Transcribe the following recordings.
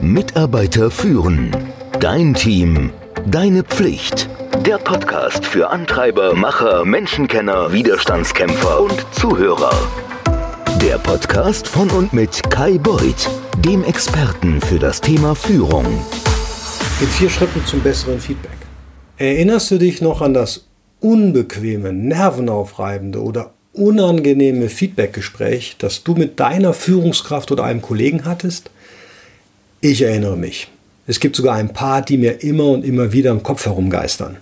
Mitarbeiter führen. Dein Team. Deine Pflicht. Der Podcast für Antreiber, Macher, Menschenkenner, Widerstandskämpfer und Zuhörer. Der Podcast von und mit Kai Beuth, dem Experten für das Thema Führung. In vier Schritten zum besseren Feedback. Erinnerst du dich noch an das unbequeme, nervenaufreibende oder unangenehme Feedbackgespräch, das du mit deiner Führungskraft oder einem Kollegen hattest? Ich erinnere mich. Es gibt sogar ein paar, die mir immer und immer wieder im Kopf herumgeistern.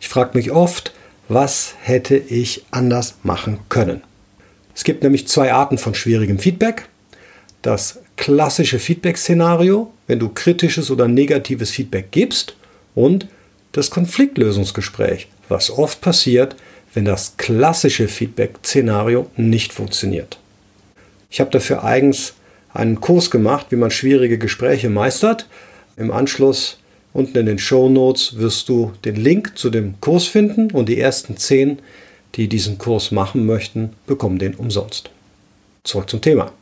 Ich frage mich oft, was hätte ich anders machen können? Es gibt nämlich zwei Arten von schwierigem Feedback. Das klassische Feedback-Szenario, wenn du kritisches oder negatives Feedback gibst, und das Konfliktlösungsgespräch, was oft passiert, wenn das klassische Feedback-Szenario nicht funktioniert. Ich habe dafür eigens einen Kurs gemacht, wie man schwierige Gespräche meistert. Im Anschluss unten in den Show Notes wirst du den Link zu dem Kurs finden und die ersten zehn, die diesen Kurs machen möchten, bekommen den umsonst. Zurück zum Thema.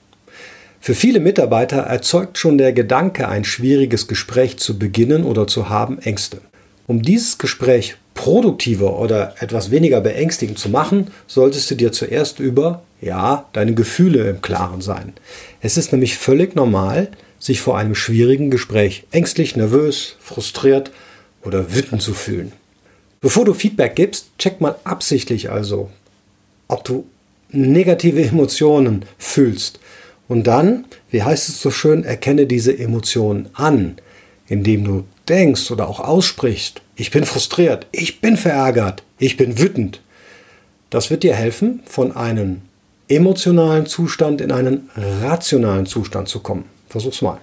Für viele Mitarbeiter erzeugt schon der Gedanke, ein schwieriges Gespräch zu beginnen oder zu haben, Ängste. Um dieses Gespräch produktiver oder etwas weniger beängstigend zu machen, solltest du dir zuerst über, ja, deine Gefühle im Klaren sein. Es ist nämlich völlig normal, sich vor einem schwierigen Gespräch ängstlich, nervös, frustriert oder wütend zu fühlen. Bevor du Feedback gibst, check mal absichtlich also, ob du negative Emotionen fühlst. Und dann, wie heißt es so schön, erkenne diese Emotionen an, indem du denkst oder auch aussprichst, ich bin frustriert, ich bin verärgert, ich bin wütend. Das wird dir helfen, von einem emotionalen Zustand in einen rationalen Zustand zu kommen. Versuch's mal.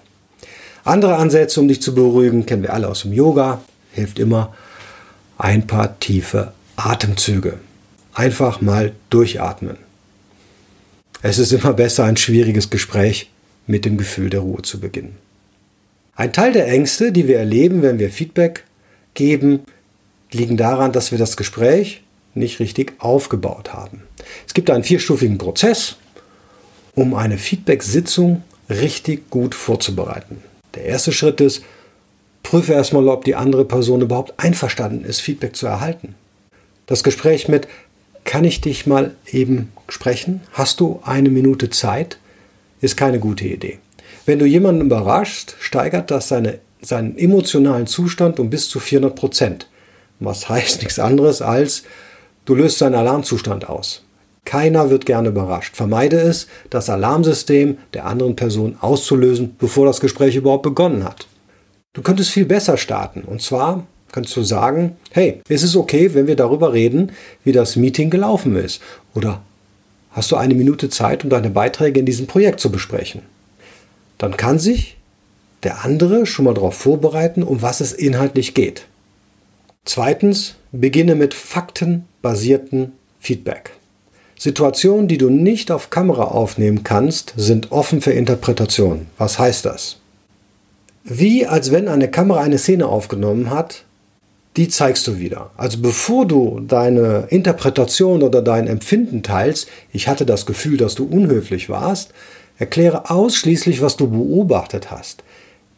Andere Ansätze, um dich zu beruhigen, kennen wir alle aus dem Yoga. Hilft immer ein paar tiefe Atemzüge. Einfach mal durchatmen. Es ist immer besser, ein schwieriges Gespräch mit dem Gefühl der Ruhe zu beginnen. Ein Teil der Ängste, die wir erleben, wenn wir Feedback geben, liegen daran, dass wir das Gespräch nicht richtig aufgebaut haben. Es gibt einen vierstufigen Prozess, um eine Feedback-Sitzung richtig gut vorzubereiten. Der erste Schritt ist, prüfe erstmal, ob die andere Person überhaupt einverstanden ist, Feedback zu erhalten. Das Gespräch mit, kann ich dich mal eben sprechen? Hast du eine Minute Zeit? Ist keine gute Idee. Wenn du jemanden überraschst, steigert das seine, seinen emotionalen Zustand um bis zu 400 Prozent. Was heißt nichts anderes als, du löst seinen Alarmzustand aus. Keiner wird gerne überrascht. Vermeide es, das Alarmsystem der anderen Person auszulösen, bevor das Gespräch überhaupt begonnen hat. Du könntest viel besser starten. Und zwar kannst du sagen, hey, ist es okay, wenn wir darüber reden, wie das Meeting gelaufen ist? Oder hast du eine Minute Zeit, um deine Beiträge in diesem Projekt zu besprechen? dann kann sich der andere schon mal darauf vorbereiten, um was es inhaltlich geht. Zweitens, beginne mit faktenbasierten Feedback. Situationen, die du nicht auf Kamera aufnehmen kannst, sind offen für Interpretation. Was heißt das? Wie als wenn eine Kamera eine Szene aufgenommen hat, die zeigst du wieder. Also bevor du deine Interpretation oder dein Empfinden teilst, ich hatte das Gefühl, dass du unhöflich warst, Erkläre ausschließlich, was du beobachtet hast.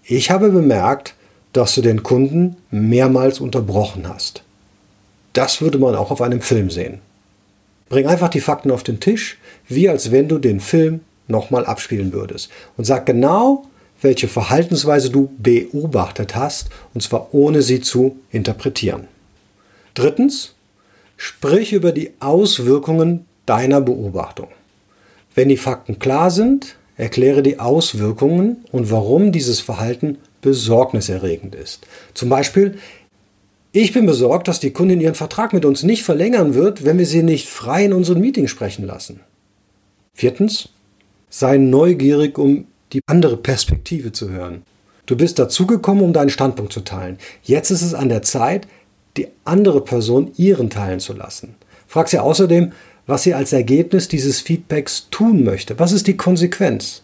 Ich habe bemerkt, dass du den Kunden mehrmals unterbrochen hast. Das würde man auch auf einem Film sehen. Bring einfach die Fakten auf den Tisch, wie als wenn du den Film nochmal abspielen würdest. Und sag genau, welche Verhaltensweise du beobachtet hast, und zwar ohne sie zu interpretieren. Drittens, sprich über die Auswirkungen deiner Beobachtung. Wenn die Fakten klar sind, erkläre die Auswirkungen und warum dieses Verhalten besorgniserregend ist. Zum Beispiel, ich bin besorgt, dass die Kundin ihren Vertrag mit uns nicht verlängern wird, wenn wir sie nicht frei in unseren Meetings sprechen lassen. Viertens, sei neugierig, um die andere Perspektive zu hören. Du bist dazugekommen, um deinen Standpunkt zu teilen. Jetzt ist es an der Zeit, die andere Person ihren teilen zu lassen. Frag sie außerdem, was sie als Ergebnis dieses Feedbacks tun möchte. Was ist die Konsequenz?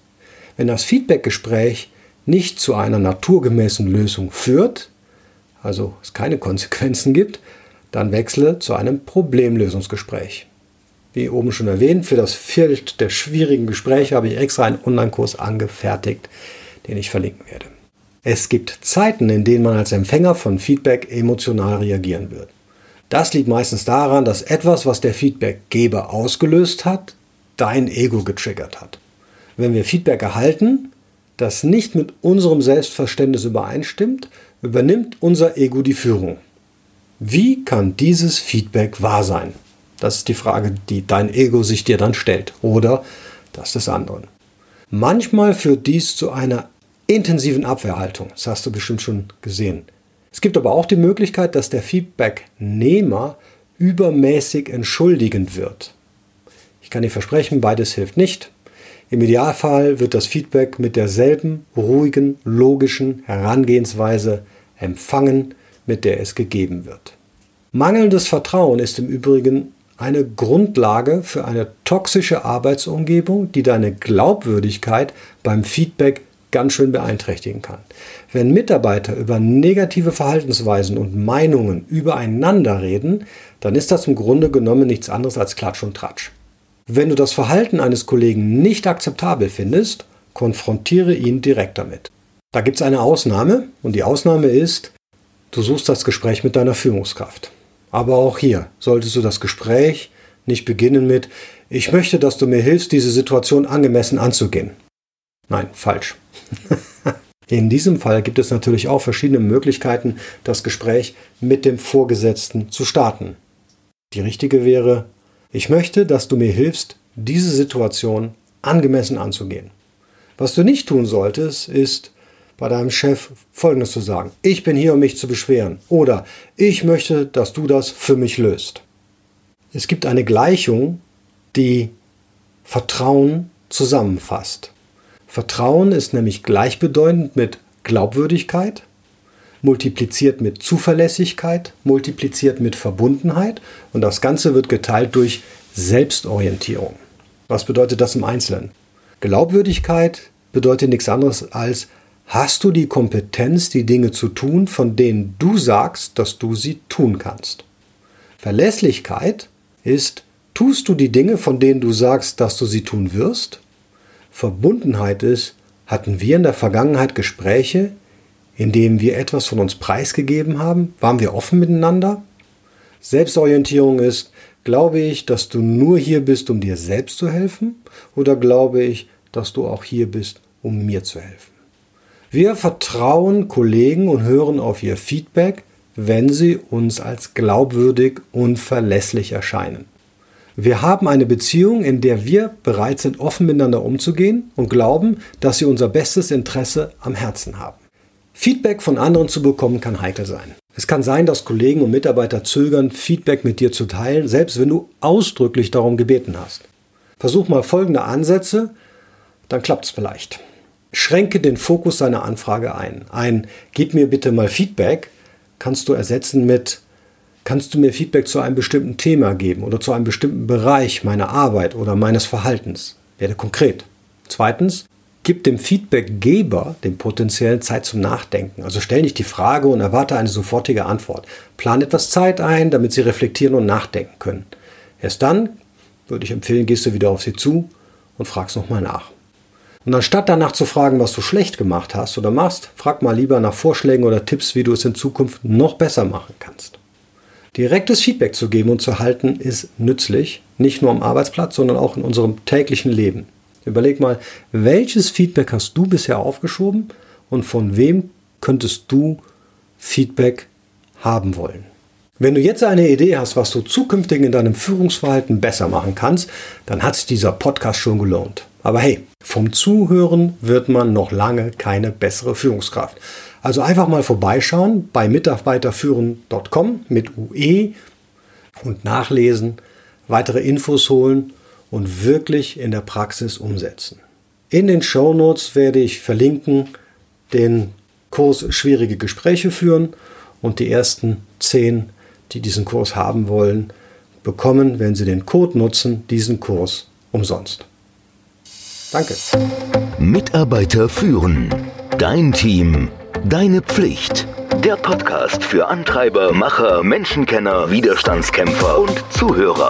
Wenn das Feedbackgespräch nicht zu einer naturgemäßen Lösung führt, also es keine Konsequenzen gibt, dann wechsle zu einem Problemlösungsgespräch. Wie oben schon erwähnt, für das Feld der schwierigen Gespräche habe ich extra einen Online-Kurs angefertigt. den ich verlinken werde. Es gibt Zeiten, in denen man als Empfänger von Feedback emotional reagieren wird. Das liegt meistens daran, dass etwas, was der Feedbackgeber ausgelöst hat, dein Ego getriggert hat. Wenn wir Feedback erhalten, das nicht mit unserem Selbstverständnis übereinstimmt, übernimmt unser Ego die Führung. Wie kann dieses Feedback wahr sein? Das ist die Frage, die dein Ego sich dir dann stellt oder das des anderen. Manchmal führt dies zu einer intensiven Abwehrhaltung. Das hast du bestimmt schon gesehen. Es gibt aber auch die Möglichkeit, dass der Feedbacknehmer übermäßig entschuldigend wird. Ich kann dir versprechen, beides hilft nicht. Im Idealfall wird das Feedback mit derselben ruhigen, logischen Herangehensweise empfangen, mit der es gegeben wird. Mangelndes Vertrauen ist im Übrigen eine Grundlage für eine toxische Arbeitsumgebung, die deine Glaubwürdigkeit beim Feedback ganz schön beeinträchtigen kann. Wenn Mitarbeiter über negative Verhaltensweisen und Meinungen übereinander reden, dann ist das im Grunde genommen nichts anderes als Klatsch und Tratsch. Wenn du das Verhalten eines Kollegen nicht akzeptabel findest, konfrontiere ihn direkt damit. Da gibt es eine Ausnahme und die Ausnahme ist, du suchst das Gespräch mit deiner Führungskraft. Aber auch hier solltest du das Gespräch nicht beginnen mit, ich möchte, dass du mir hilfst, diese Situation angemessen anzugehen. Nein, falsch. In diesem Fall gibt es natürlich auch verschiedene Möglichkeiten, das Gespräch mit dem Vorgesetzten zu starten. Die richtige wäre, ich möchte, dass du mir hilfst, diese Situation angemessen anzugehen. Was du nicht tun solltest, ist bei deinem Chef Folgendes zu sagen. Ich bin hier, um mich zu beschweren. Oder ich möchte, dass du das für mich löst. Es gibt eine Gleichung, die Vertrauen zusammenfasst. Vertrauen ist nämlich gleichbedeutend mit Glaubwürdigkeit, multipliziert mit Zuverlässigkeit, multipliziert mit Verbundenheit und das Ganze wird geteilt durch Selbstorientierung. Was bedeutet das im Einzelnen? Glaubwürdigkeit bedeutet nichts anderes als, hast du die Kompetenz, die Dinge zu tun, von denen du sagst, dass du sie tun kannst. Verlässlichkeit ist, tust du die Dinge, von denen du sagst, dass du sie tun wirst? Verbundenheit ist, hatten wir in der Vergangenheit Gespräche, in denen wir etwas von uns preisgegeben haben? Waren wir offen miteinander? Selbstorientierung ist, glaube ich, dass du nur hier bist, um dir selbst zu helfen? Oder glaube ich, dass du auch hier bist, um mir zu helfen? Wir vertrauen Kollegen und hören auf ihr Feedback, wenn sie uns als glaubwürdig und verlässlich erscheinen. Wir haben eine Beziehung, in der wir bereit sind, offen miteinander umzugehen und glauben, dass sie unser bestes Interesse am Herzen haben. Feedback von anderen zu bekommen kann heikel sein. Es kann sein, dass Kollegen und Mitarbeiter zögern, Feedback mit dir zu teilen, selbst wenn du ausdrücklich darum gebeten hast. Versuch mal folgende Ansätze, dann klappt es vielleicht. Schränke den Fokus deiner Anfrage ein. Ein Gib mir bitte mal Feedback kannst du ersetzen mit Kannst du mir Feedback zu einem bestimmten Thema geben oder zu einem bestimmten Bereich meiner Arbeit oder meines Verhaltens? Werde konkret. Zweitens, gib dem Feedbackgeber, dem potenziellen Zeit zum Nachdenken. Also stell nicht die Frage und erwarte eine sofortige Antwort. Plan etwas Zeit ein, damit sie reflektieren und nachdenken können. Erst dann würde ich empfehlen, gehst du wieder auf sie zu und fragst nochmal nach. Und anstatt danach zu fragen, was du schlecht gemacht hast oder machst, frag mal lieber nach Vorschlägen oder Tipps, wie du es in Zukunft noch besser machen kannst. Direktes Feedback zu geben und zu halten ist nützlich, nicht nur am Arbeitsplatz, sondern auch in unserem täglichen Leben. Überleg mal, welches Feedback hast du bisher aufgeschoben und von wem könntest du Feedback haben wollen? Wenn du jetzt eine Idee hast, was du zukünftig in deinem Führungsverhalten besser machen kannst, dann hat sich dieser Podcast schon gelohnt. Aber hey, vom Zuhören wird man noch lange keine bessere Führungskraft. Also einfach mal vorbeischauen bei mitarbeiterführen.com mit UE und nachlesen, weitere Infos holen und wirklich in der Praxis umsetzen. In den Show Notes werde ich verlinken den Kurs Schwierige Gespräche führen und die ersten zehn, die diesen Kurs haben wollen, bekommen, wenn sie den Code nutzen, diesen Kurs umsonst. Danke. Mitarbeiter führen. Dein Team Deine Pflicht. Der Podcast für Antreiber, Macher, Menschenkenner, Widerstandskämpfer und Zuhörer.